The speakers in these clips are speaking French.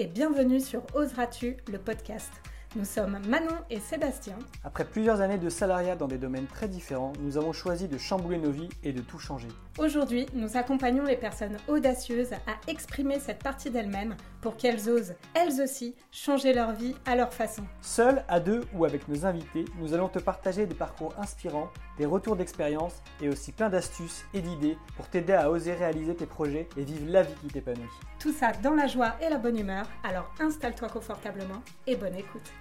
et bienvenue sur Oseras-tu, le podcast. Nous sommes Manon et Sébastien. Après plusieurs années de salariat dans des domaines très différents, nous avons choisi de chambouler nos vies et de tout changer. Aujourd'hui, nous accompagnons les personnes audacieuses à exprimer cette partie d'elles-mêmes pour qu'elles osent, elles aussi, changer leur vie à leur façon. Seuls, à deux ou avec nos invités, nous allons te partager des parcours inspirants, des retours d'expérience et aussi plein d'astuces et d'idées pour t'aider à oser réaliser tes projets et vivre la vie qui t'épanouit. Tout ça dans la joie et la bonne humeur, alors installe-toi confortablement et bonne écoute.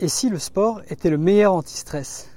Et si le sport était le meilleur anti-stress?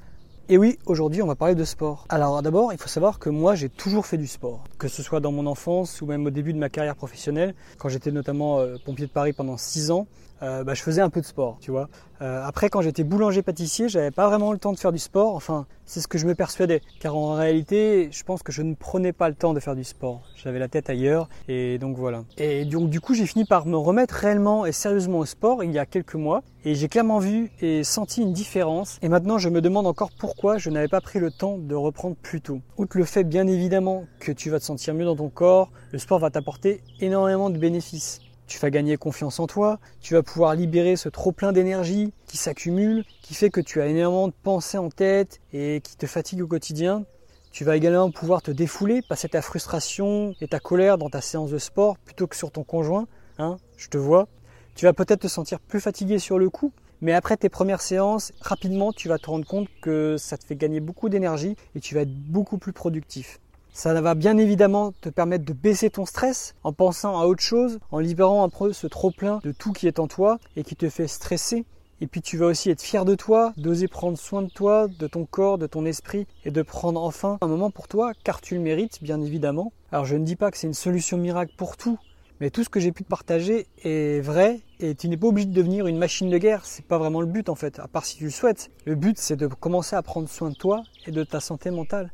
Et oui, aujourd'hui on va parler de sport. Alors d'abord, il faut savoir que moi j'ai toujours fait du sport, que ce soit dans mon enfance ou même au début de ma carrière professionnelle, quand j'étais notamment euh, pompier de Paris pendant 6 ans, euh, bah, je faisais un peu de sport, tu vois. Euh, après, quand j'étais boulanger-pâtissier, j'avais pas vraiment le temps de faire du sport. Enfin, c'est ce que je me persuadais. Car en réalité, je pense que je ne prenais pas le temps de faire du sport. J'avais la tête ailleurs. Et donc voilà. Et donc, du coup, j'ai fini par me remettre réellement et sérieusement au sport il y a quelques mois. Et j'ai clairement vu et senti une différence. Et maintenant, je me demande encore pourquoi je n'avais pas pris le temps de reprendre plus tôt. Outre le fait, bien évidemment, que tu vas te sentir mieux dans ton corps, le sport va t'apporter énormément de bénéfices tu vas gagner confiance en toi, tu vas pouvoir libérer ce trop plein d'énergie qui s'accumule, qui fait que tu as énormément de pensées en tête et qui te fatigue au quotidien. Tu vas également pouvoir te défouler, passer ta frustration et ta colère dans ta séance de sport plutôt que sur ton conjoint, hein, je te vois. Tu vas peut-être te sentir plus fatigué sur le coup, mais après tes premières séances, rapidement tu vas te rendre compte que ça te fait gagner beaucoup d'énergie et tu vas être beaucoup plus productif. Ça va bien évidemment te permettre de baisser ton stress en pensant à autre chose, en libérant un peu ce trop plein de tout qui est en toi et qui te fait stresser. Et puis tu vas aussi être fier de toi, d'oser prendre soin de toi, de ton corps, de ton esprit et de prendre enfin un moment pour toi car tu le mérites bien évidemment. Alors je ne dis pas que c'est une solution miracle pour tout, mais tout ce que j'ai pu te partager est vrai et tu n'es pas obligé de devenir une machine de guerre, c'est pas vraiment le but en fait, à part si tu le souhaites. Le but c'est de commencer à prendre soin de toi et de ta santé mentale.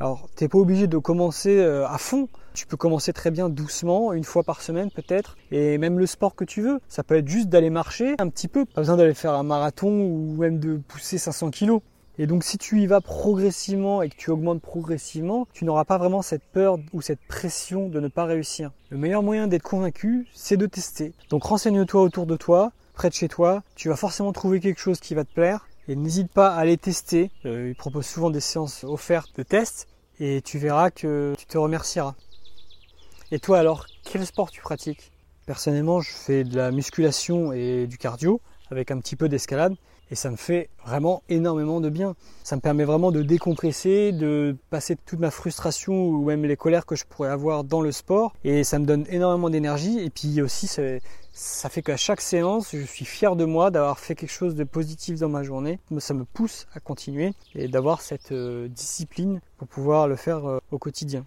Alors, t'es pas obligé de commencer euh, à fond. Tu peux commencer très bien doucement, une fois par semaine peut-être, et même le sport que tu veux. Ça peut être juste d'aller marcher un petit peu, pas besoin d'aller faire un marathon ou même de pousser 500 kilos. Et donc si tu y vas progressivement et que tu augmentes progressivement, tu n'auras pas vraiment cette peur ou cette pression de ne pas réussir. Le meilleur moyen d'être convaincu, c'est de tester. Donc renseigne-toi autour de toi, près de chez toi, tu vas forcément trouver quelque chose qui va te plaire et n'hésite pas à aller tester. Euh, il propose souvent des séances offertes de tests et tu verras que tu te remercieras. Et toi alors, quel sport tu pratiques? Personnellement, je fais de la musculation et du cardio avec un petit peu d'escalade et ça me fait vraiment énormément de bien. Ça me permet vraiment de décompresser, de passer toute ma frustration ou même les colères que je pourrais avoir dans le sport et ça me donne énormément d'énergie et puis aussi ça fait qu'à chaque séance, je suis fier de moi d'avoir fait quelque chose de positif dans ma journée. Ça me pousse à continuer et d'avoir cette euh, discipline pour pouvoir le faire euh, au quotidien.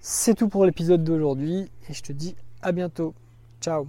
C'est tout pour l'épisode d'aujourd'hui et je te dis à bientôt. Ciao